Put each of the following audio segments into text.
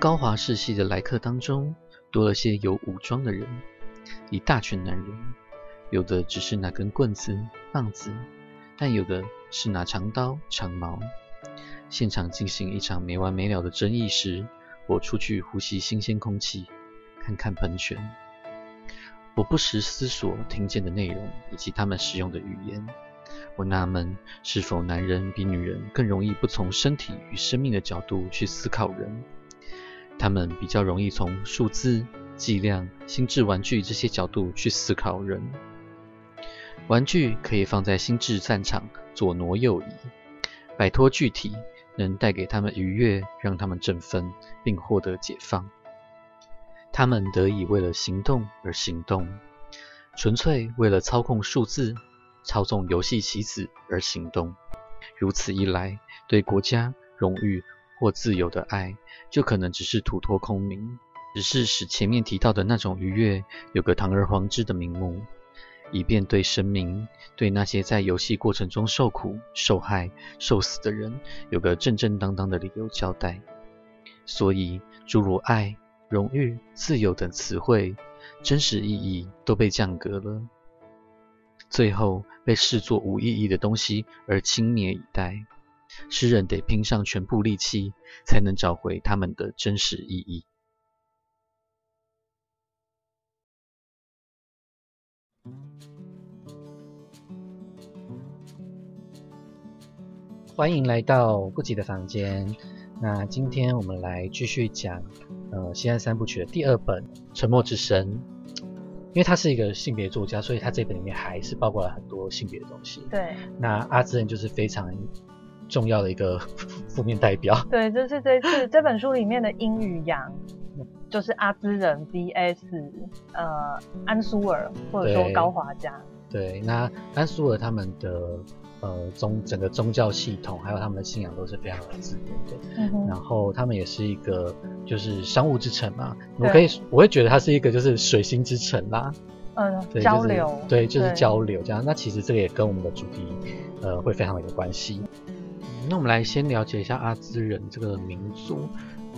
高华世系的来客当中，多了些有武装的人，一大群男人，有的只是拿根棍子、棒子，但有的是拿长刀、长矛。现场进行一场没完没了的争议时，我出去呼吸新鲜空气，看看喷泉。我不时思索听见的内容以及他们使用的语言。我纳闷，是否男人比女人更容易不从身体与生命的角度去思考人？他们比较容易从数字、计量、心智玩具这些角度去思考人。玩具可以放在心智战场左挪右移，摆脱具体，能带给他们愉悦，让他们振奋，并获得解放。他们得以为了行动而行动，纯粹为了操控数字、操纵游戏棋子而行动。如此一来，对国家、荣誉或自由的爱，就可能只是吐托空名，只是使前面提到的那种愉悦有个堂而皇之的名目，以便对生命、对那些在游戏过程中受苦、受害、受死的人，有个正正当当的理由交代。所以，诸如爱。荣誉、自由等词汇，真实意义都被降格了，最后被视作无意义的东西而轻蔑以待。诗人得拼上全部力气，才能找回他们的真实意义。欢迎来到不吉的房间。那今天我们来继续讲。呃，西安三部曲的第二本《沉默之声》，因为他是一个性别作家，所以他这本里面还是包括了很多性别的东西。对。那阿兹人就是非常重要的一个 负面代表。对，就是这次这本书里面的阴与阳，就是阿兹人 vs 呃安苏尔或者说高华家。对，那安苏尔他们的。呃，宗整个宗教系统还有他们的信仰都是非常的自由的，然后他们也是一个就是商务之城嘛，我可以我会觉得它是一个就是水星之城啦，嗯，交流，对，就是交流这样。那其实这个也跟我们的主题呃会非常有关系。那我们来先了解一下阿兹人这个民族，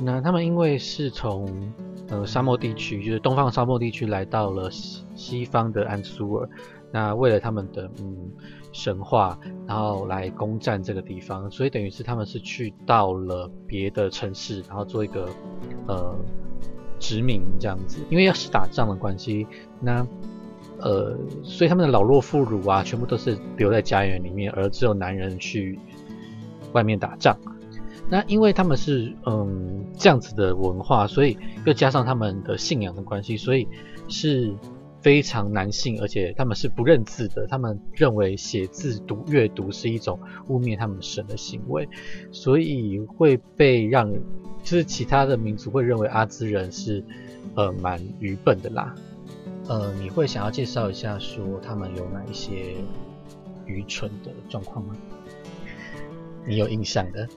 那他们因为是从呃沙漠地区，就是东方沙漠地区来到了西西方的安苏尔，那为了他们的嗯。神话，然后来攻占这个地方，所以等于是他们是去到了别的城市，然后做一个呃殖民这样子。因为要是打仗的关系，那呃，所以他们的老弱妇孺啊，全部都是留在家园里面，而只有男人去外面打仗。那因为他们是嗯这样子的文化，所以又加上他们的信仰的关系，所以是。非常男性，而且他们是不认字的。他们认为写字、读阅读是一种污蔑他们神的行为，所以会被让，就是其他的民族会认为阿兹人是呃蛮愚笨的啦。呃，你会想要介绍一下说他们有哪一些愚蠢的状况吗？你有印象的？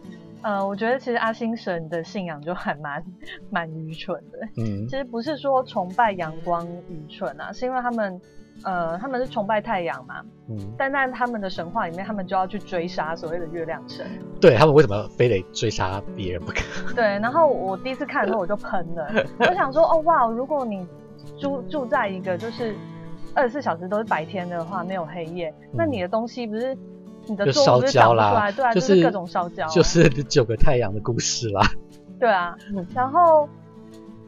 呃，我觉得其实阿星神的信仰就还蛮蛮愚蠢的。嗯，其实不是说崇拜阳光愚蠢啊，是因为他们呃他们是崇拜太阳嘛。嗯。但在他们的神话里面，他们就要去追杀所谓的月亮神。对他们为什么非得追杀别人不可？对，然后我第一次看的时候我就喷了，我想说哦哇，如果你住住在一个就是二十四小时都是白天的话，没有黑夜，那你的东西不是？你的烧焦啦，对啊，就是各种烧焦，就是九个太阳的故事啦。对啊，然后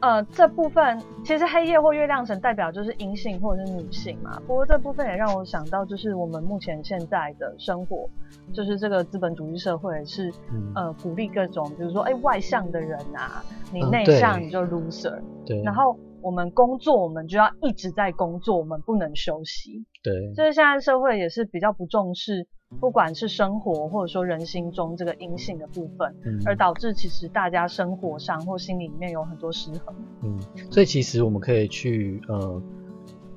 呃，这部分其实黑夜或月亮神代表就是阴性或者是女性嘛。不过这部分也让我想到，就是我们目前现在的生活，就是这个资本主义社会是呃鼓励各种，比如说哎外向的人啊，你内向你就 loser。对，然后我们工作，我们就要一直在工作，我们不能休息。对，就是现在社会也是比较不重视。不管是生活或者说人心中这个阴性的部分，嗯而导致其实大家生活上或心里面有很多失衡。嗯，所以其实我们可以去呃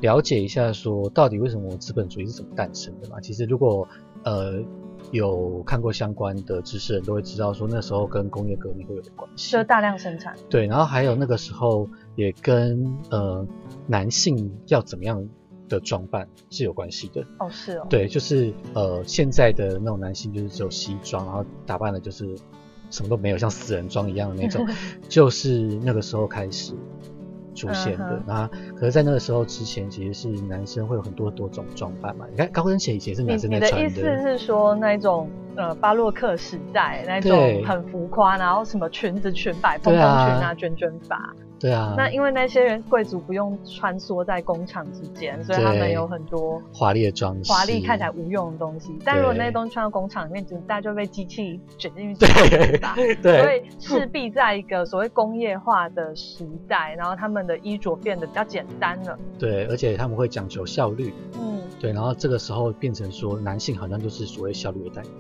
了解一下，说到底为什么资本主义是怎么诞生的嘛？其实如果呃有看过相关的知识人都会知道，说那时候跟工业革命会有点关系，就大量生产。对，然后还有那个时候也跟呃男性要怎么样。的装扮是有关系的哦，是哦，对，就是呃，现在的那种男性就是只有西装，然后打扮的就是什么都没有，像死人装一样的那种，就是那个时候开始出现的嗯。那可是，在那个时候之前，其实是男生会有很多多种装扮嘛。你看高跟鞋以前是男生你的意思是说那种呃巴洛克时代那种很浮夸，然后什么裙子裙摆、蓬蓬裙啊、卷卷发。对啊，那因为那些人贵族不用穿梭在工厂之间，所以他们有很多华丽的装饰，华丽看起来无用的东西。但如果那些东西穿到工厂里面，就大家就被机器卷进去对吧。对所以势必在一个所谓工业化的时代，然后他们的衣着变得比较简单了。对，而且他们会讲求效率，嗯对，然后这个时候变成说男性好像就是所谓效率的代表。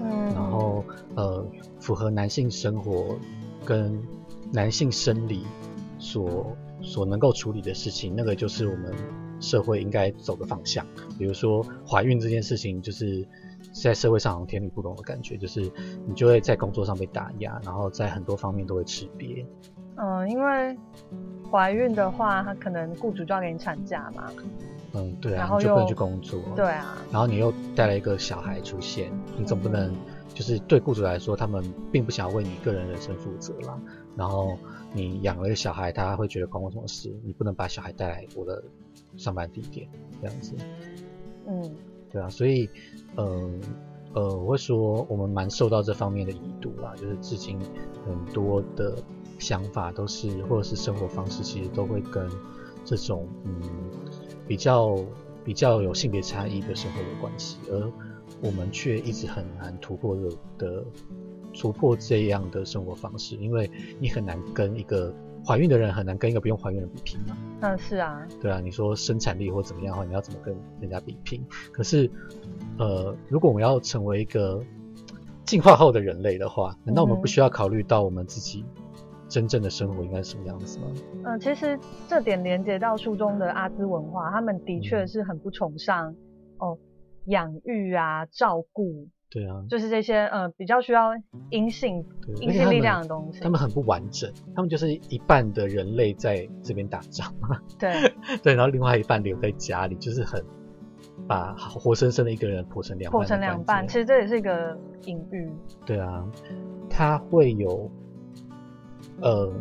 嗯，然后呃，符合男性生活跟男性生理所所能够处理的事情，那个就是我们社会应该走的方向。比如说怀孕这件事情，就是在社会上好像天理不容的感觉，就是你就会在工作上被打压，然后在很多方面都会吃瘪。嗯，因为怀孕的话，他可能雇主就要给你产假嘛。嗯，对啊然，后你就不能去工作。对啊，然后你又带了一个小孩出现，你总不能就是对雇主来说，他们并不想要为你个人人生负责啦。然后你养了一个小孩，他会觉得关我什么事？你不能把小孩带来我的上班地点，这样子，嗯对啊。所以，呃呃，我会说我们蛮受到这方面的遗毒啦，就是至今很多的想法都是，或者是生活方式，其实都会跟这种嗯比较比较有性别差异的生活有关系，而我们却一直很难突破的的突破这样的生活方式，因为你很难跟一个怀孕的人很难跟一个不用怀孕的人比拼嘛。嗯是啊，对啊，你说生产力或怎么样的话，你要怎么跟人家比拼？可是，呃，如果我们要成为一个进化后的人类的话，难道我们不需要考虑到我们自己真正的生活应该是什么样子吗？嗯，其实这点连接到书中的阿兹文化，他们的确是很不崇尚哦养育啊、照顾，对啊，就是这些呃比较需要阴性对，阴性力量的东西。他们很不完整，他们就是一半的人类在这边打仗，对 对，然后另外一半留在家里，就是很把活生生的一个人剖成两半，破成两半，其实这也是一个隐喻。对啊，它会有，呃，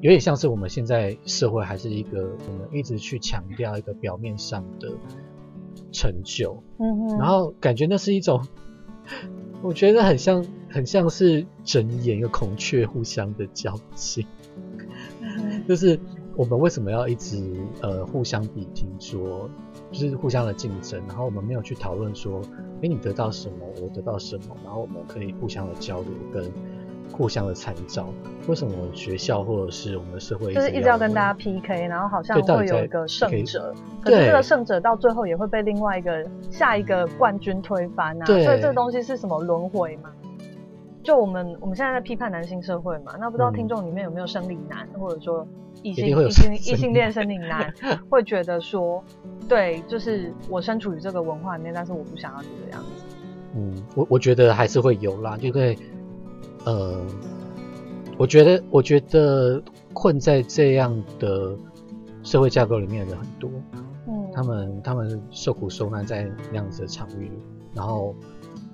有点像是我们现在社会还是一个我们一直去强调一个表面上的成就，嗯哼，然后感觉那是一种，我觉得很像很像是整眼一个孔雀互相的较劲，嗯就是我们为什么要一直呃互相比拼说，就是互相的竞争，然后我们没有去讨论说，诶，你得到什么，我得到什么，然后我们可以互相的交流跟互相的参照。为什么学校或者是我们的社会就是一直要跟大家家 PK，然后好像会有一个胜者，可是对这个胜者到最后也会被另外一个下一个冠军推翻啊，所以这个东西是什么轮回嘛？就我们我们现在在批判男性社会嘛，那不知道嗯听众里面有没有生理男，或者说异性异性生异性恋生理男，会觉得说，对，就是我身处于这个文化里面，但是我不想要这个样子。嗯，我我觉得还是会有啦，就会，呃，我觉得我觉得困在这样的社会架构里面的人很多，嗯，他们他们受苦受难在那样子的场域，然后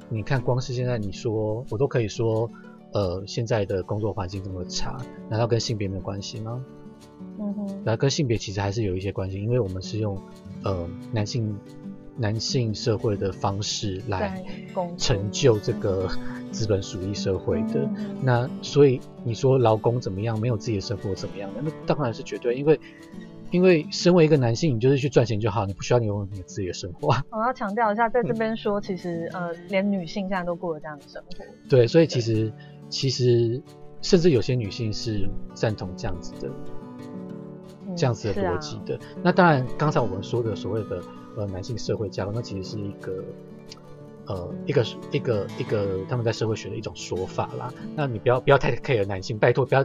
你看，光是现在你说，我都可以说，呃，现在的工作环境这么差，难道跟性别没有关系吗？嗯哼，那跟性别其实还是有一些关系，因为我们是用呃男性男性社会的方式来成就这个 资本主义社会的。嗯那所以你说劳工怎么样，没有自己的生活怎么样的？那当然是绝对，因为因为身为一个男性，你就是去赚钱就好，你不需要你有你自己的生活。我要强调一下，在这边说，其实呃，连女性现在都过了这样的生活。对，所以其实其实甚至有些女性是赞同这样子的嗯这样子的逻辑的。那当然，刚才我们说的所谓的呃男性社会架构，那其实是一个呃一个一个一个他们在社会学的一种说法啦。那你不要不要太 care 男性，拜托不要。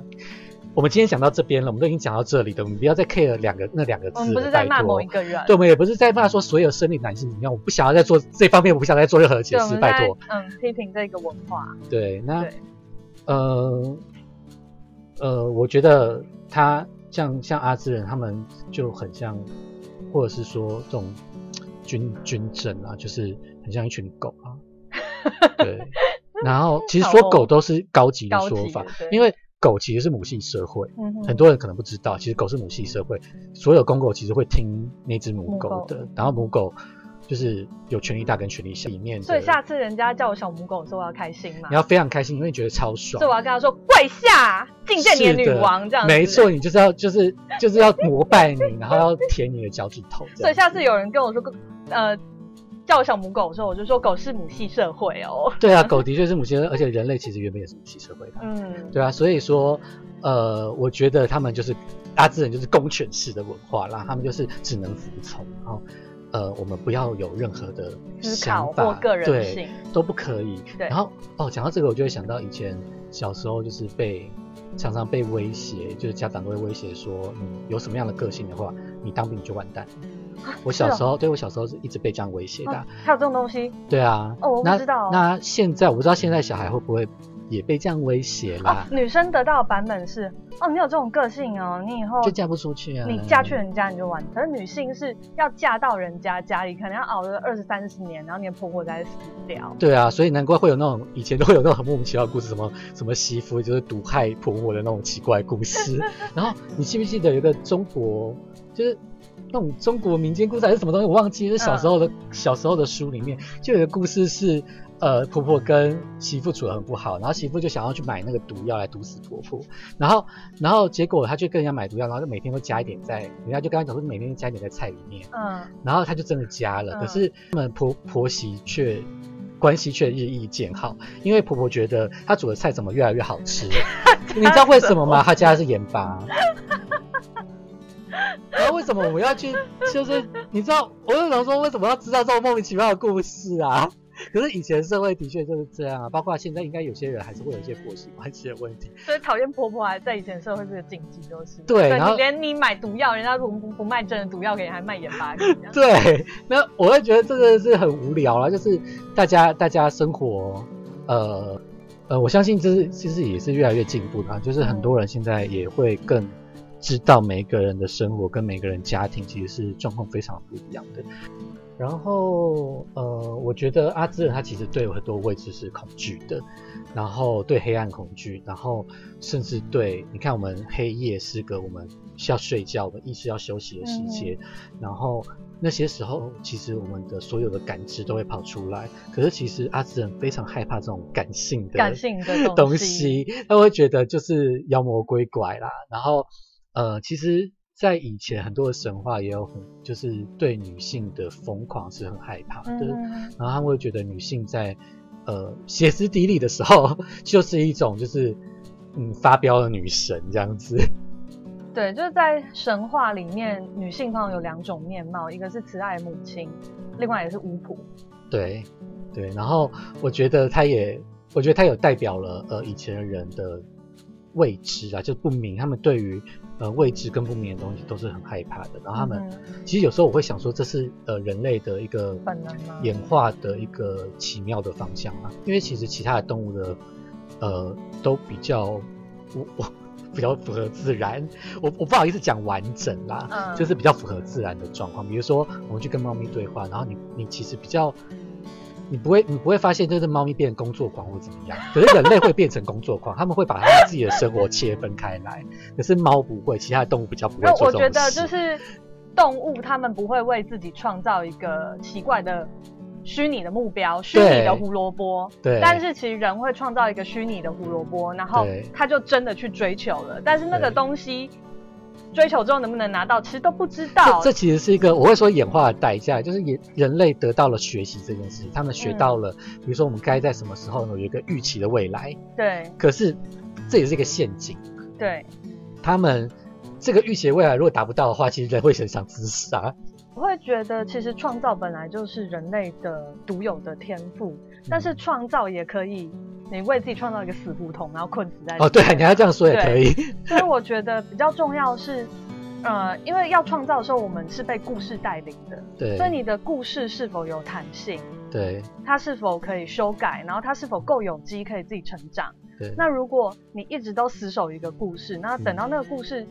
我们今天讲到这边了，我们都已经讲到这里了，我们不要再 care 两个那两个字了，我们不是在骂拜托某一个人，对，我们也不是在骂说所有生理男性怎么样，我不想要再做这方面，我不想再做任何解释，拜托。嗯批评这个文化。对，那对，呃呃，我觉得他像像阿兹人他们就很像，或者是说这种军军政啊，就是很像一群狗啊。对，然后其实说狗都是高级的说法，因为狗其实是母系社会，嗯很多人可能不知道，其实狗是母系社会，所有公狗其实会听那只母狗的，然后母狗就是有权利大跟权利小里面，所以下次人家叫我小母狗的时候，我要开心嘛你。要非常开心，因为觉得超爽所以。我要跟他说跪下，觐见你的女王这样子。没错，。你就是要就是就是要膜拜你，然后要舔你的脚趾头。所以下次有人跟我说，呃，叫我小母狗的时候，我就说狗是母系社会哦。对啊，狗的确是母系社会，而且人类其实原本也是母系社会的。嗯，对啊，所以说，呃，我觉得他们就是大自然就是公犬式的文化啦，他们就是只能服从，然后呃，我们不要有任何的想法考或个人对性。都不可以。对然后哦，讲到这个，我就会想到以前小时候就是被常常被威胁，就是家长都会威胁说，你有什么样的个性的话，你当兵你就完蛋。我小时候，对我小时候是一直被这样威胁的还有这种东西对啊。哦我不那知道那现在我不知道现在小孩会不会也被这样威胁哦啦，，女生得到的版本是哦，你有这种个性哦，你以后就嫁不出去啊。你嫁去人家你就完。可是女性是要嫁到人家家里，可能要熬了二十三十年，然后你的婆婆才死掉。对啊，所以难怪会有那种以前都会有那种很莫名其妙的故事，什么什么媳妇就是毒害婆婆的那种奇怪故事。然后你记不记得有一个中国就是那种中国民间故事还是什么东西，我忘记，是小时候的、小时候的书里面就有一个故事是。呃，婆婆跟媳妇处得很不好，然后媳妇就想要去买那个毒药来毒死婆婆，然后，然后结果她去跟人家买毒药，然后就每天都加一点在，人家就跟她讲说每天加一点在菜里面，嗯，然后她就真的加了，嗯可是他们婆婆媳却关系却日益渐好，因为婆婆觉得她煮的菜怎么越来越好吃，你知道为什么吗？她加的是盐巴。然后为什么我们要去？就是你知道，我就想说，为什么要知道这种莫名其妙的故事啊？可是以前社会的确就是这样啊，包括现在应该有些人还是会有一些婆媳关系的问题。所以讨厌婆婆还在以前社会是个禁忌，都是。对然后你连你买毒药，人家如果不不卖真的毒药给你，还卖盐巴给你。对，那我会觉得这个是很无聊啦，就是大家大家生活，呃呃，我相信这是其实也是越来越进步的啊，就是很多人现在也会更知道每一个人的生活跟每个人家庭其实是状况非常不一样的。然后呃，我觉得阿兹人他其实对有很多未知是恐惧的，然后对黑暗恐惧，然后甚至对你看我们黑夜是个我们需要睡觉、我们意识要休息的时间，然后那些时候其实我们的所有的感知都会跑出来，可是其实阿兹人非常害怕这种感性的感性的东西，他会觉得就是妖魔鬼怪啦，然后呃，其实。在以前很多的神话也有很，就是对女性的疯狂是很害怕的，嗯，然后他们会觉得女性在呃歇斯底里的时候，就是一种就是嗯发飙的女神这样子。对，就是在神话里面，女性通常有两种面貌，一个是慈爱的母亲，另外也是巫婆。对对，然后我觉得她也，我觉得她有代表了呃以前的人的未知啊，就不明，他们对于呃未知跟不明的东西都是很害怕的。然后他们、嗯其实有时候我会想说，这是呃人类的一个演化的一个奇妙的方向啊，因为其实其他的动物的呃都比较我我比较符合自然，我我不好意思讲完整啦，嗯就是比较符合自然的状况。比如说我们去跟猫咪对话，然后你你其实比较。你不会，你不会发现就是猫咪变成工作狂或怎么样，可是人类会变成工作狂，他们会把他们自己的生活切分开来，可是猫不会，其他的动物比较不会那做这种我觉得就是动物，它们不会为自己创造一个奇怪的虚拟的目标，虚拟的胡萝卜。对，但是其实人会创造一个虚拟的胡萝卜，然后对他就真的去追求了。但是那个对东西追求之后能不能拿到，其实都不知道。这这其实是一个我会说演化的代价，就是人人类得到了学习这件事情，他们学到了，比如说我们该在什么时候有一个预期的未来，对。可是这也是一个陷阱，对，他们这个预期的未来如果达不到的话，其实人会很想自杀。我会觉得其实创造本来就是人类的独有的天赋，但是创造也可以，你为自己创造一个死胡同，然后困死在哦，对，你要这样说也可以。所以我觉得比较重要是，呃，因为要创造的时候，我们是被故事带领的，对。所以你的故事是否有弹性，对。它是否可以修改，然后它是否够有机，可以自己成长。对。那如果你一直都死守一个故事，那等到那个故事，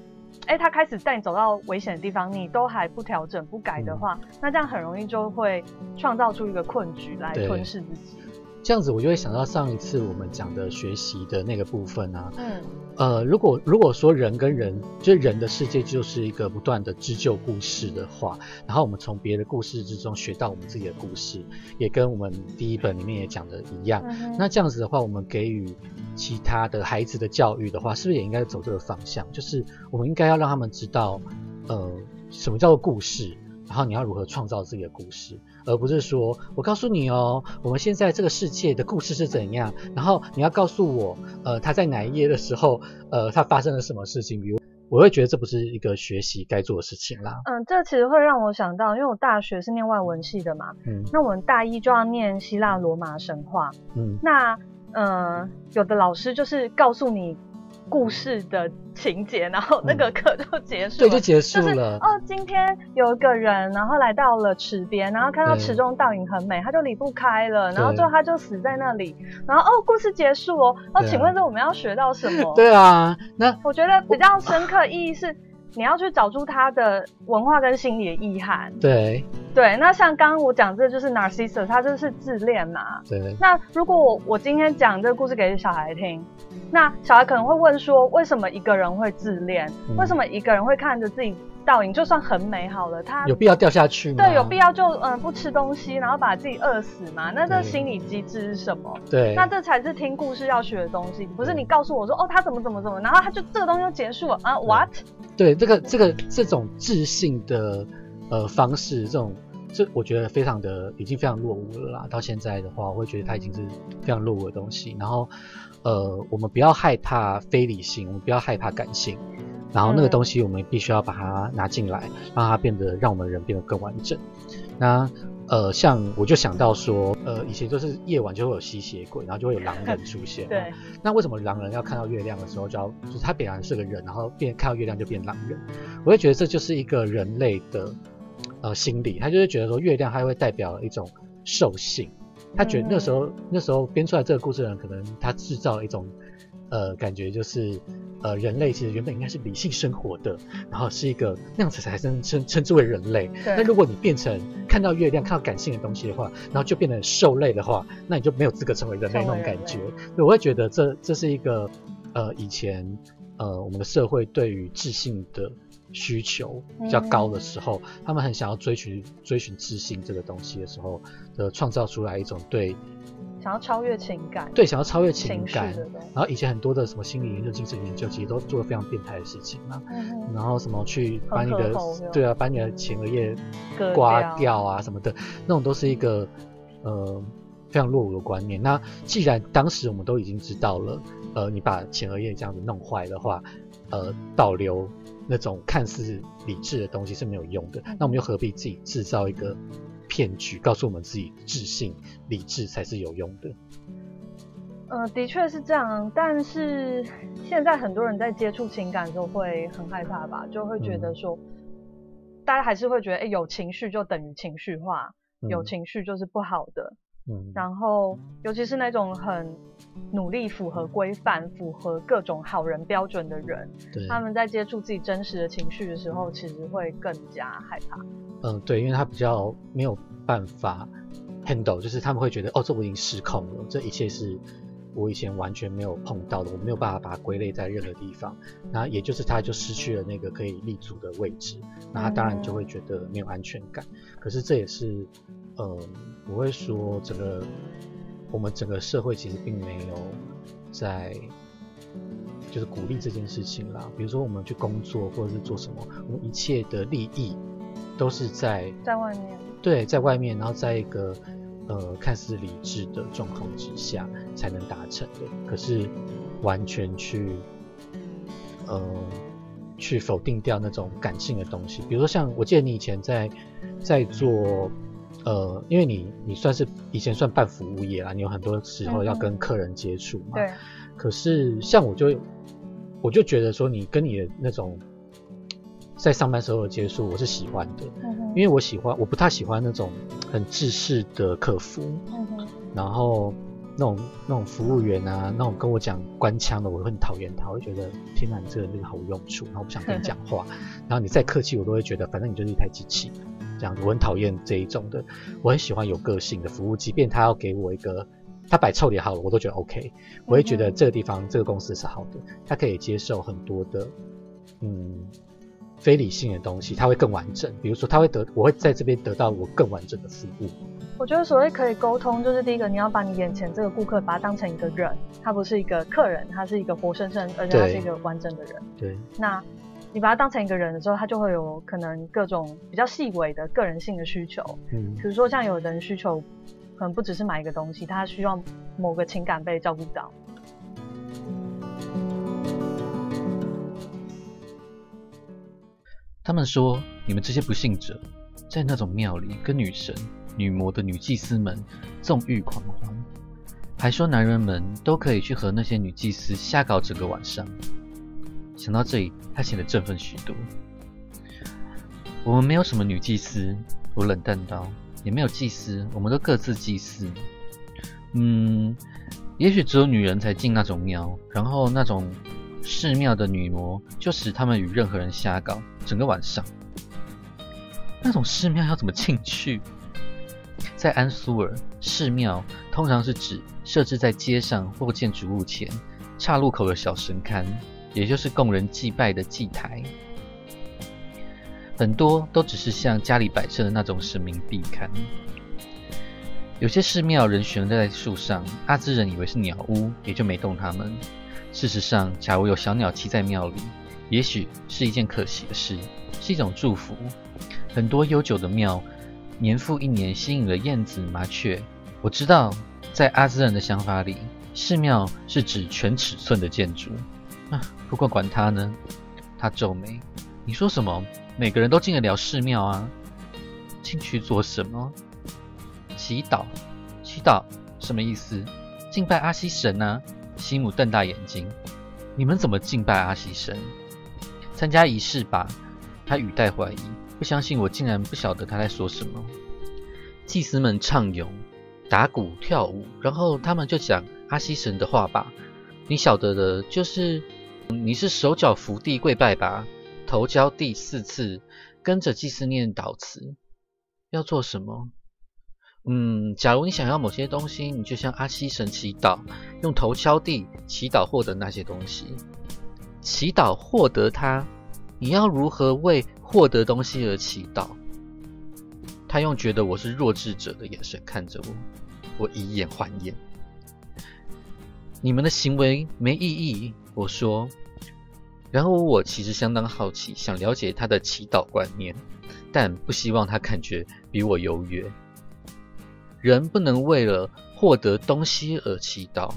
哎、它开始带你走到危险的地方，你都还不调整、不改的话，那这样很容易就会创造出一个困局来吞噬自己。这样子我就会想到上一次我们讲的学习的那个部分啊，嗯呃，如果如果说人跟人，就是人的世界就是一个不断的织就故事的话，然后我们从别的故事之中学到我们自己的故事，也跟我们第一本里面也讲的一样。嗯那这样子的话，我们给予其他的孩子的教育的话，是不是也应该走这个方向？就是我们应该要让他们知道，呃，什么叫做故事，然后你要如何创造自己的故事，而不是说我告诉你哦，我们现在这个世界的故事是怎样，然后你要告诉我，呃，他在哪一页的时候，呃，他发生了什么事情，比如。我会觉得这不是一个学习该做的事情啦。嗯，这其实会让我想到，因为我大学是念外文系的嘛，嗯那我们大一就要念希腊罗马神话。嗯那呃，有的老师就是告诉你故事的情节，然后那个课就结束了。嗯对，就结束就是了。哦，今天有一个人，然后来到了池边，然后看到池中倒影很美，他就离不开了，然后对最后他就死在那里，然后哦，故事结束哦。哦，对啊请问这我们要学到什么？对啊，那我觉得比较深刻意义是，你要去找出他的文化跟心理的意涵。对对，那像刚刚我讲这就是 Narcissus，他就是自恋嘛。对那如果我我今天讲这个故事给小孩听，那小孩可能会问说，为什么一个人会自恋？嗯为什么一个人会看着自己倒影，就算很美好了，他有必要掉下去吗？对有必要就嗯、呃不吃东西，然后把自己饿死吗？那这对心理机制是什么？对，那这才是听故事要学的东西，不是你告诉我说哦他怎么怎么怎么，然后他就这个东西就结束了啊？What？对这个这个这种自信的呃方式，这种这我觉得非常的已经非常落伍了啦。到现在的话，我会觉得它已经是非常落伍的东西。然后呃，我们不要害怕非理性，我们不要害怕感性。然后那个嗯东西我们必须要把它拿进来，让它变得让我们人变得更完整。那呃，像我就想到说，呃，以前就是夜晚就会有吸血鬼，然后就会有狼人出现。对，那为什么狼人要看到月亮的时候就要，就是他本来是个人，然后变看到月亮就变狼人？我会觉得这就是一个人类的呃心理，他就是觉得说月亮它会代表一种兽性，他觉得那时候、那时候编出来这个故事的人，可能他制造了一种呃感觉，就是呃人类其实原本应该是理性生活的，然后是一个那样子才称称称之为人类。那，如果你变成看到月亮、看到感性的东西的话，然后就变成兽类的话，那你就没有资格成为人类那种感觉。对，我会觉得这这是一个呃以前呃我们的社会对于自信的需求比较高的时候，他们很想要追寻追寻自信这个东西的时候，的创造出来一种对想要超越情感，对想要超越情感。然后以前很多的什么心理研究、精神研究，其实都做了非常变态的事情嘛。嗯然后什么去把你的对啊，把你的前额叶刮掉啊什么的，那种都是一个呃非常落伍的观念。那既然当时我们都已经知道了，呃，你把前额叶这样子弄坏的话，呃，倒流那种看似理智的东西是没有用的，那我们又何必自己制造一个骗局，告诉我们自己自信、理智才是有用的？呃，的确是这样，但是现在很多人在接触情感的时候会很害怕吧，就会觉得说，大家还是会觉得，哎、有情绪就等于情绪化，有嗯情绪就是不好的。嗯，然后，尤其是那种很努力符合规范、符合各种好人标准的人，对，他们在接触自己真实的情绪的时候，其实会更加害怕。嗯，对，因为他比较没有办法 handle，就是他们会觉得，哦，这我已经失控了，这一切是我以前完全没有碰到的，我没有办法把它归类在任何地方，那也就是他就失去了那个可以立足的位置，那他当然就会觉得没有安全感。可是这也是，呃，我会说整个我们整个社会其实并没有在。就是鼓励这件事情啦，比如说我们去工作或者是做什么，我们一切的利益都是在在外面，对在外面，然后在一个呃看似理智的状况之下才能达成的。可是完全去呃去否定掉那种感性的东西，比如说像我记得你以前在在做呃，因为你你算是以前算半服务业啦，你有很多时候要跟客人接触嘛。对，可是像我就我就觉得说，你跟你的那种在上班时候的接触，我是喜欢的，嗯，因为我喜欢，我不太喜欢那种很制式的客服，嗯，然后那种那种服务员啊，那种跟我讲官腔的，我会很讨厌他，我会觉得天哪，你这个人毫无用处，然后我不想跟你讲话，然后你再客气，我都会觉得反正你就是一台机器，这样子，我很讨厌这一种的，我很喜欢有个性的服务，即便他要给我一个他摆臭脸好了，我都觉得 OK，我会觉得这个地方这个公司是好的，他可以接受很多的嗯非理性的东西，他会更完整。比如说，他会得我会在这边得到我更完整的服务。我觉得所谓可以沟通，就是第一个，你要把你眼前这个顾客把他当成一个人，他不是一个客人，他是一个活生生，而且他是一个完整的人。对。那你把他当成一个人的时候，他就会有可能各种比较细微的个人性的需求。嗯。比如说，像有的人需求可能不只是买一个东西，他需要某个情感被照顾到。他们说，你们这些不幸者，在那种庙里跟女神。女魔的女祭司们纵欲狂欢，还说男人们都可以去和那些女祭司瞎搞整个晚上。想到这里，他显得振奋许多。我们没有什么女祭司，我冷淡道，也没有祭司，我们都各自祭祀。嗯，也许只有女人才进那种庙，然后那种寺庙的女魔就使他们与任何人瞎搞整个晚上。那种寺庙要怎么进去？在安苏尔，寺庙通常是指设置在街上或建筑物前岔路口的小神龛，也就是供人祭拜的祭台。很多都只是像家里摆设的那种神明壁龛。有些寺庙人悬在树上，阿兹人以为是鸟屋，也就没动它们。事实上，假如有小鸟栖在庙里，也许是一件可喜的事，是一种祝福。很多悠久的庙。年复一年，吸引了燕子、麻雀。我知道，在阿兹人的想法里，寺庙是指全尺寸的建筑。不过管他呢。他皱眉：“你说什么？每个人都进得了寺庙啊？进去做什么？祈祷？祈祷什么意思？敬拜阿西神呢？”西姆瞪大眼睛：“你们怎么敬拜阿西神？参加仪式吧。”他语带怀疑。不相信我，竟然不晓得他在说什么。祭司们唱咏、打鼓、跳舞，然后他们就讲阿西神的话吧。你晓得的，就是你是手脚伏地跪拜吧，头交地四次，跟着祭司念祷词。要做什么？嗯，假如你想要某些东西，你就向阿西神祈祷，用头敲地祈祷获得那些东西。祈祷获得它，你要如何为？获得东西而祈祷，他用觉得我是弱智者的眼神看着我，我以眼还眼。你们的行为没意义，我说。然后我其实相当好奇，想了解他的祈祷观念，但不希望他感觉比我优越。人不能为了获得东西而祈祷，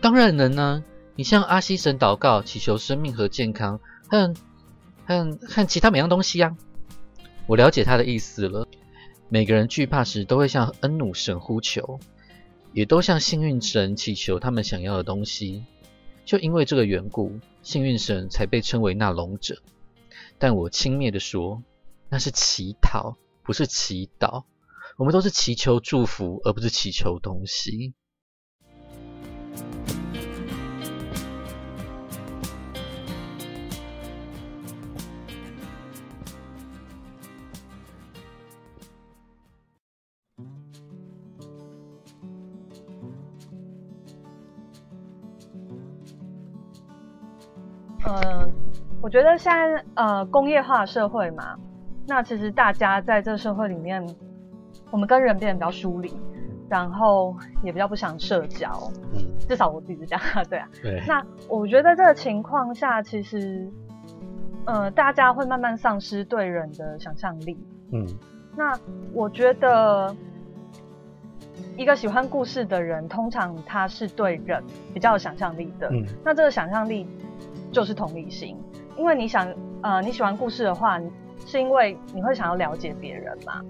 当然能呢。你向阿西神祷告，祈求生命和健康，和。和和其他每样东西呀，我了解他的意思了。每个人惧怕时都会向恩努神呼求，也都向幸运神祈求他们想要的东西。就因为这个缘故，幸运神才被称为那龙者。但我轻蔑地说，那是乞讨，不是祈祷。我们都是祈求祝福，而不是祈求东西。我觉得现在呃工业化社会嘛，那其实大家在这个社会里面，我们跟人变得比较疏离，然后也比较不想社交。嗯，至少我自己是这样，对啊。对。那我觉得这个情况下，其实呃大家会慢慢丧失对人的想象力。嗯。那我觉得一个喜欢故事的人，通常他是对人比较有想象力的。嗯。那这个想象力。就是同理心，因为你想，呃，你喜欢故事的话，是因为你会想要了解别人嘛？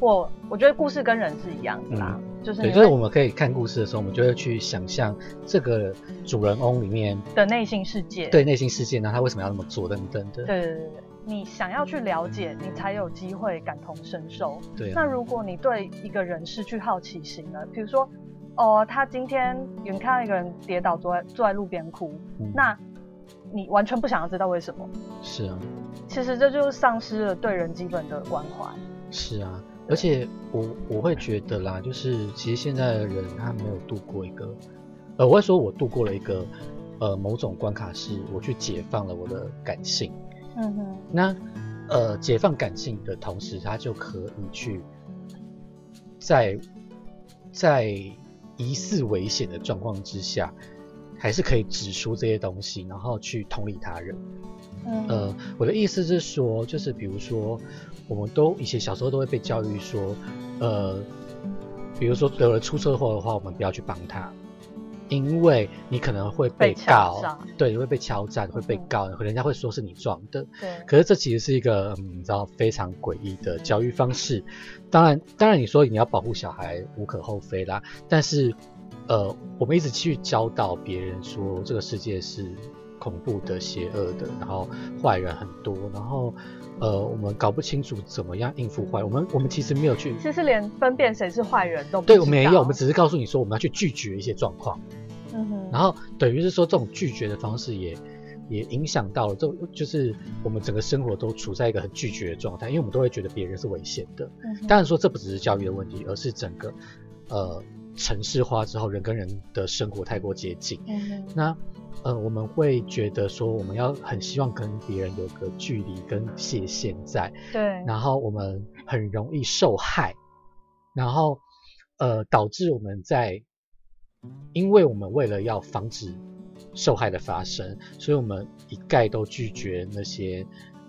或我觉得故事跟人是一样的啦，就是对，就是我们可以看故事的时候，我们就会去想象这个主人翁里面的内心世界，对内心世界，那他为什么要那么做等等的。对对对对，你想要去了解，你才有机会感同身受。对，那如果你对一个人失去好奇心了，比如说，哦，他今天远看到一个人跌倒，坐在坐在路边哭，那。你完全不想要知道为什么？是啊，其实这就是丧失了对人基本的关怀。是啊，而且我我会觉得啦，就是其实现在的人他没有度过一个，呃，我会说我度过了一个呃某种关卡，是我去解放了我的感性。嗯哼，那呃解放感性的同时，他就可以去在在疑似危险的状况之下，还是可以指出这些东西，然后去同理他人。嗯呃，我的意思是说，就是比如说，我们都以前小时候都会被教育说，呃，比如说得了出车祸的话，我们不要去帮他，因为你可能会被告诈，对，你会被敲诈，会被嗯告，人家会说是你撞的。对，可是这其实是一个嗯，你知道非常诡异的教育方式。当然，当然你说你要保护小孩无可厚非啦，但是呃，我们一直去教导别人说这个世界是恐怖的、邪恶的，然后坏人很多，然后呃，我们搞不清楚怎么样应付坏。我们我们其实没有去，其实连分辨谁是坏人都不对，我们也有，我们只是告诉你说我们要去拒绝一些状况。嗯哼，然后等于是说，这种拒绝的方式也也影响到了，这就是我们整个生活都处在一个很拒绝的状态，因为我们都会觉得别人是危险的。当然说这不只是教育的问题，而是整个呃城市化之后，人跟人的生活太过接近。嗯。那呃我们会觉得说，我们要很希望跟别人有个距离跟界限在，对，然后我们很容易受害，然后呃导致我们在，因为我们为了要防止受害的发生，所以我们一概都拒绝那些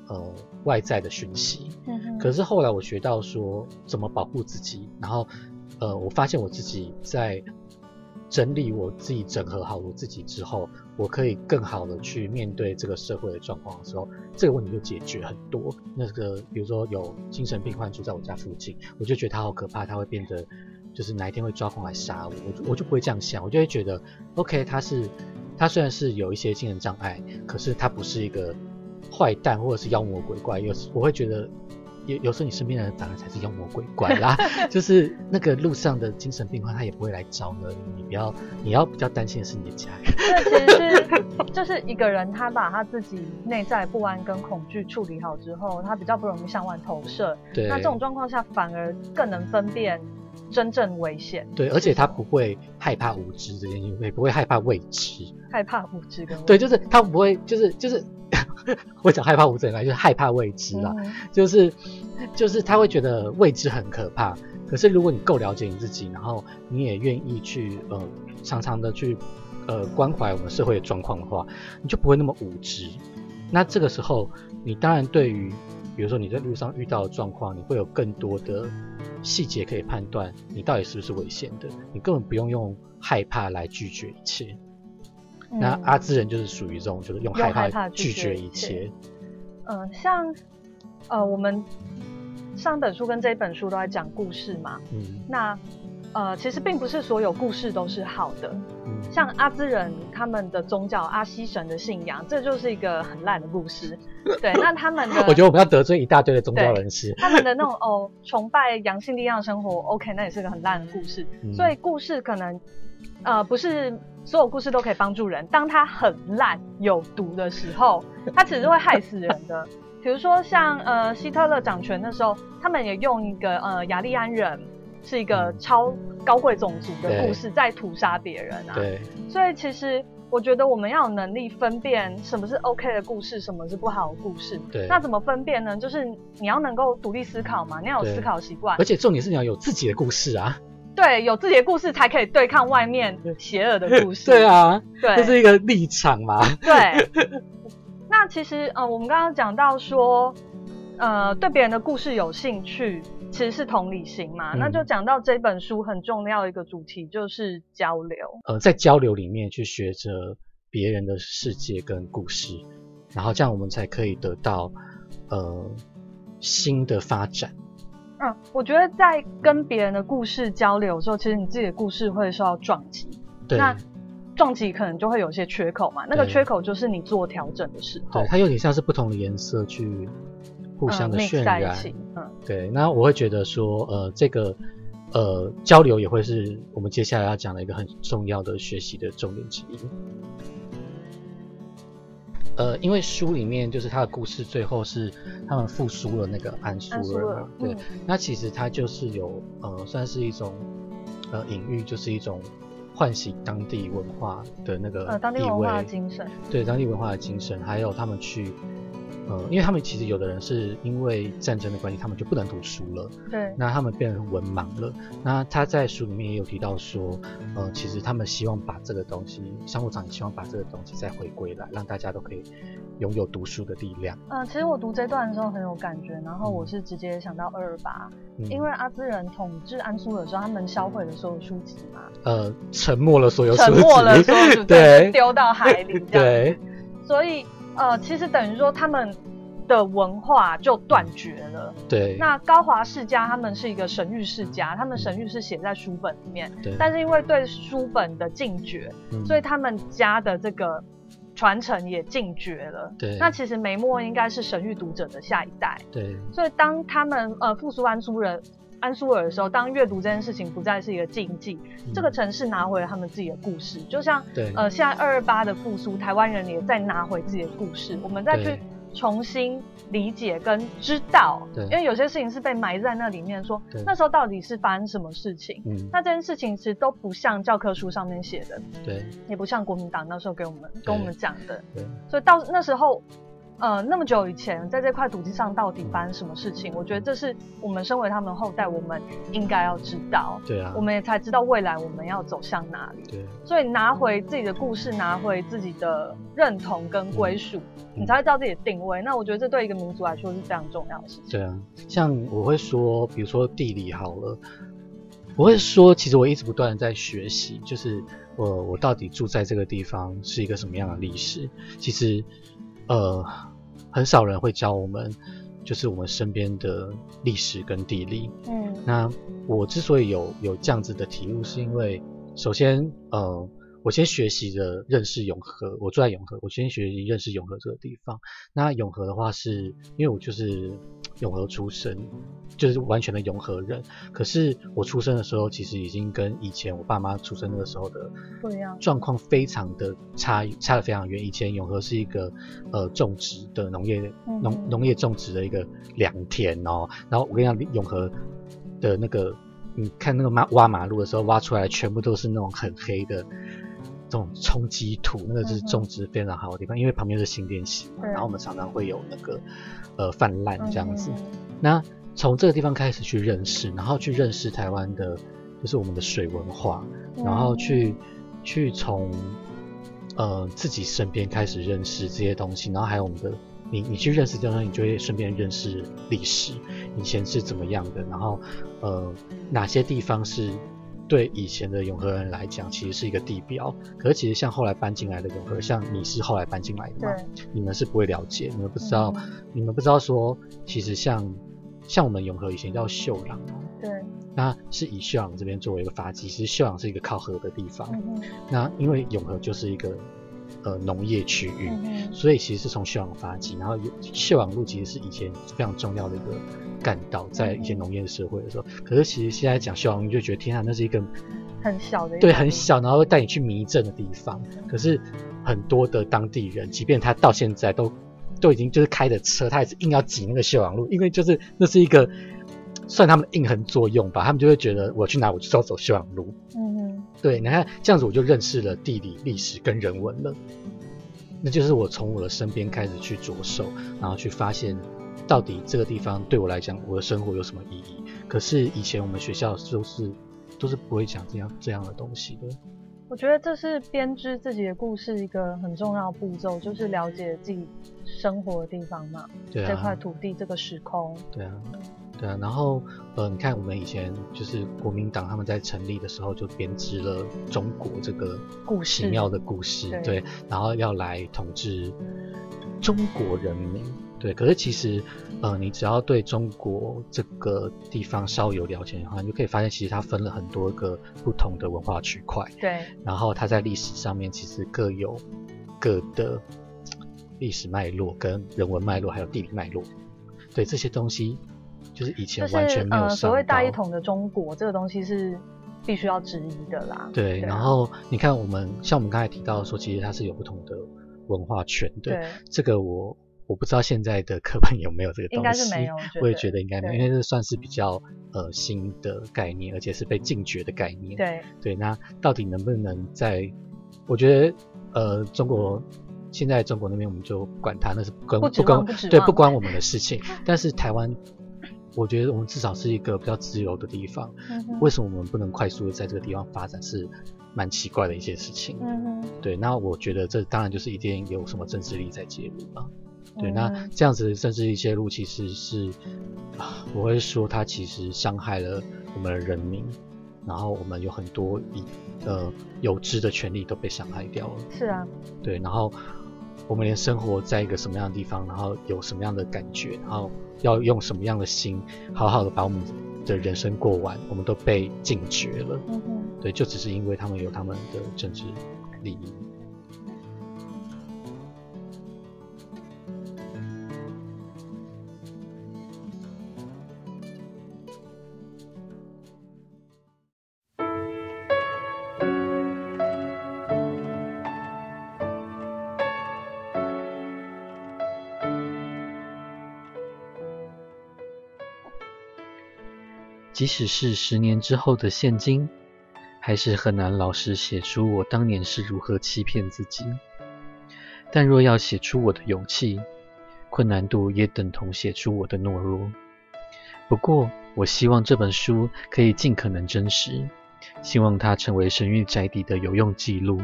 呃外在的讯息。嗯哼。可是后来我学到说怎么保护自己，然后呃我发现我自己在整理我自己、整合好我自己之后，我可以更好的去面对这个社会的状况的时候，这个问题就解决很多。那个比如说有精神病患住在我家附近，我就觉得他好可怕，他会变得就是哪一天会抓狂来杀我，我就我就不会这样想，我就会觉得 OK，他是他虽然是有一些精神障碍，可是他不是一个坏蛋或者是妖魔鬼怪，有时我会觉得。有有时候你身边的人反而才是妖魔鬼怪啦，就是那个路上的精神病患，他也不会来找你，你不要，你要比较担心的是你的家人。这其实是就是一个人他把他自己内在不安跟恐惧处理好之后，他比较不容易向外投射。对，那这种状况下反而更能分辨真正危险，对，而且他不会害怕无知这件事情，也不会害怕未知。害怕无知跟对，就是他不会，就是就是，我讲害怕无知来，就是害怕未知啦，嗯就是就是他会觉得未知很可怕。可是如果你够了解你自己，然后你也愿意去呃常常的去呃关怀我们社会的状况的话，你就不会那么无知。那这个时候，你当然对于比如说你在路上遇到的状况，你会有更多的细节可以判断你到底是不是危险的。你根本不用用害怕来拒绝一切。那嗯阿兹人就是属于这种，就是用用害害怕拒拒绝一切切。嗯，像呃我们上本书跟这一本书都在讲故事嘛，嗯那呃其实并不是所有故事都是好的，嗯，像阿兹人他们的宗教阿西神的信仰，这就是一个很烂的故事。对，那他们的我觉得我们要得罪一大堆的宗教人士。他们的那种哦崇拜阳性力量生活，OK，那也是个很烂的故事。嗯所以故事可能呃不是所有故事都可以帮助人，当它很烂有毒的时候，它其实会害死人的。比如说像呃希特勒掌权的时候，他们也用一个呃雅利安人是一个嗯超高贵种族的故事在屠杀别人啊。对，所以其实我觉得我们要有能力分辨什么是 OK 的故事，什么是不好的故事。对那怎么分辨呢？就是你要能够独立思考嘛，你要有思考习惯而，且重点是你要有自己的故事啊。对，有自己的故事才可以对抗外面邪恶的故事。对，啊，对，这是一个立场嘛。对。那其实呃，我们刚刚讲到说，呃，对别人的故事有兴趣，其实是同理心嘛。嗯那就讲到这本书很重要的一个主题，就是交流。呃，在交流里面去学着别人的世界跟故事，然后这样我们才可以得到呃新的发展。嗯，我觉得在跟别人的故事交流的时候，其实你自己的故事会受到撞击，对，那撞击可能就会有些缺口嘛。那个缺口就是你做调整的时候对，，它有点像是不同的颜色去互相的渲染。嗯，对，那我会觉得说，呃，这个呃交流也会是我们接下来要讲的一个很重要的学习的重点之一。呃，因为书里面就是他的故事最后是他们复苏了那个安苏尔对，嗯。那其实他就是有呃算是一种呃隐喻，就是一种唤醒当地文化的那个呃，当地意文化的味精神，对当地文化的精神，还有他们去，呃，因为他们其实有的人是因为战争的关系，他们就不能读书了，对，那他们变成文盲了。那他在书里面也有提到说，呃，其实他们希望把这个东西，商务长也希望把这个东西再回归来，让大家都可以拥有读书的力量。呃，其实我读这段的时候很有感觉，然后我是直接想到二二八，嗯、因为阿兹人统治安苏尔的时候，他们销毁了所有书籍嘛，呃，沉没了所有沉书没了所有书籍，对丢到海里。对所以呃，其实等于说他们的文化就断绝了。对那高华世家他们是一个神谕世家，他们神谕是写在书本里面，对，但是因为对书本的禁绝，嗯所以他们家的这个传承也禁绝了。对那其实梅墨应该是神域读者的下一代，对所以当他们呃复苏安族人。安苏尔的时候，当阅读这件事情不再是一个禁忌，这个城市拿回了他们自己的故事，就像呃，现在二二八的复苏，台湾人也在拿回自己的故事，我们再去重新理解跟知道，对。因为有些事情是被埋在那里面说，对那时候到底是发生什么事情？嗯。那这件事情其实都不像教科书上面写的，对。也不像国民党那时候给我们跟我们讲的，对。所以到那时候。呃，那么久以前，在这块土地上到底发生什么事情？我觉得这是我们身为他们后代，我们应该要知道，对啊我，们也才知道未来我们要走向哪里。对所以拿回自己的故事，拿回自己的认同跟归属，嗯你才会知道自己的定位。那我觉得这对一个民族来说是非常重要的事情。对啊，像我会说，比如说地理好了，我会说，其实我一直不断的在学习，就是我我到底住在这个地方是一个什么样的历史。其实，呃，很少人会教我们，就是我们身边的历史跟地理。嗯那我之所以有有这样子的体悟，是因为首先，呃，我先学习着认识永和，我住在永和，我先学习认识永和这个地方。那永和的话是，因为我就是永和出生，就是完全的永和人。可是我出生的时候，其实已经跟以前我爸妈出生那个时候的不一样。状况非常的差，差的非常远。以前永和是一个呃种植的农业嗯农农业种植的一个良田哦。然后我跟你讲，永和的那个，你看那个马挖马路的时候挖出来，全部都是那种很黑的这种冲积土，那个是嗯哼。种植非常好的地方，因为旁边是新店溪嘛，然后我们常常会有那个呃泛滥这样子。嗯那从这个地方开始去认识，然后去认识台湾的，就是我们的水文化，嗯。然后去去从呃自己身边开始认识这些东西，然后还有我们的你你去认识这些东西，你就会顺便认识历史，以前是怎么样的，然后呃哪些地方是对以前的永和人来讲其实是一个地标，可是其实像后来搬进来的永和，像你是后来搬进来的你们是不会了解，你们不知道，嗯你们不知道说其实像像我们永和以前叫秀朗哦。对，那是以秀朗这边作为一个发迹，其实秀朗是一个靠河的地方。嗯那因为永和就是一个呃农业区域，嗯所以其实是从秀朗发迹，然后有秀朗路其实是以前非常重要的一个干道，在一些农业社会的时候。可是其实现在讲秀朗路，就觉得天啊，那是一个很小的一对很小，然后会带你去迷阵的地方。可是很多的当地人，即便他到现在都都已经就是开着车，他也是硬要挤那个秀朗路，因为就是那是一个算他们的印痕作用吧，他们就会觉得我去哪我就要走修养路。嗯哼对，你看这样子我就认识了地理、历史跟人文了。那就是我从我的身边开始去着手，然后去发现到底这个地方对我来讲，我的生活有什么意义。可是以前我们学校都是都是不会讲这样这样的东西的。我觉得这是编织自己的故事一个很重要的步骤，就是了解自己生活的地方嘛，对这块啊，土地、这个时空。对啊，对啊。然后呃，你看我们以前就是国民党他们在成立的时候就编织了中国这个故事奇妙的故事，对对，然后要来统治中国人民。对，可是其实，呃，你只要对中国这个地方稍有了解的话，你就可以发现，其实它分了很多个不同的文化区块，对，然后它在历史上面其实各有各的历史脉络、跟人文脉络，还有地理脉络。对这些东西，就是以前完全没有呃，所谓大一统的中国这个东西是必须要质疑的啦。对，啊然后你看我们像我们刚才提到说，其实它是有不同的文化圈的。对，这个我我不知道现在的课本有没有这个东西，应该是没有。我也觉得应该没有，因为这算是比较呃新的概念，而且是被禁绝的概念。对，对，那到底能不能在？我觉得呃，中国现在中国那边我们就管它，那是跟不指跟不指望对不关我们的事情。但是台湾，我觉得我们至少是一个比较自由的地方。嗯为什么我们不能快速的在这个地方发展？是蛮奇怪的一些事情。嗯，对，那我觉得这当然就是一定有什么政治力在介入了。对，那嗯这样子的政治力介入其实是，啊我会说它其实伤害了我们的人民，然后我们有很多以呃有知的权利都被伤害掉了。是啊，对，然后我们连生活在一个什么样的地方，然后有什么样的感觉，然后要用什么样的心，好好的把我们的人生过完，我们都被禁绝了。嗯，对，就只是因为他们有他们的政治利益。即使是十年之后的现今，还是很难老实写出我当年是如何欺骗自己。但若要写出我的勇气，困难度也等同写出我的懦弱。不过，我希望这本书可以尽可能真实，希望它成为神域宅邸的有用记录。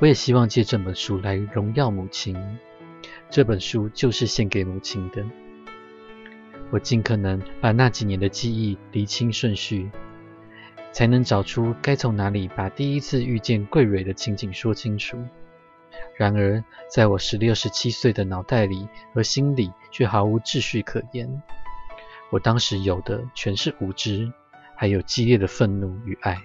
我也希望借这本书来荣耀母亲。这本书就是献给母亲的。我尽可能把那几年的记忆理清顺序，才能找出该从哪里把第一次遇见桂蕊的情景说清楚。然而，在我十六、十七岁的脑袋里和心里却毫无秩序可言。我当时有的全是无知，还有激烈的愤怒与爱。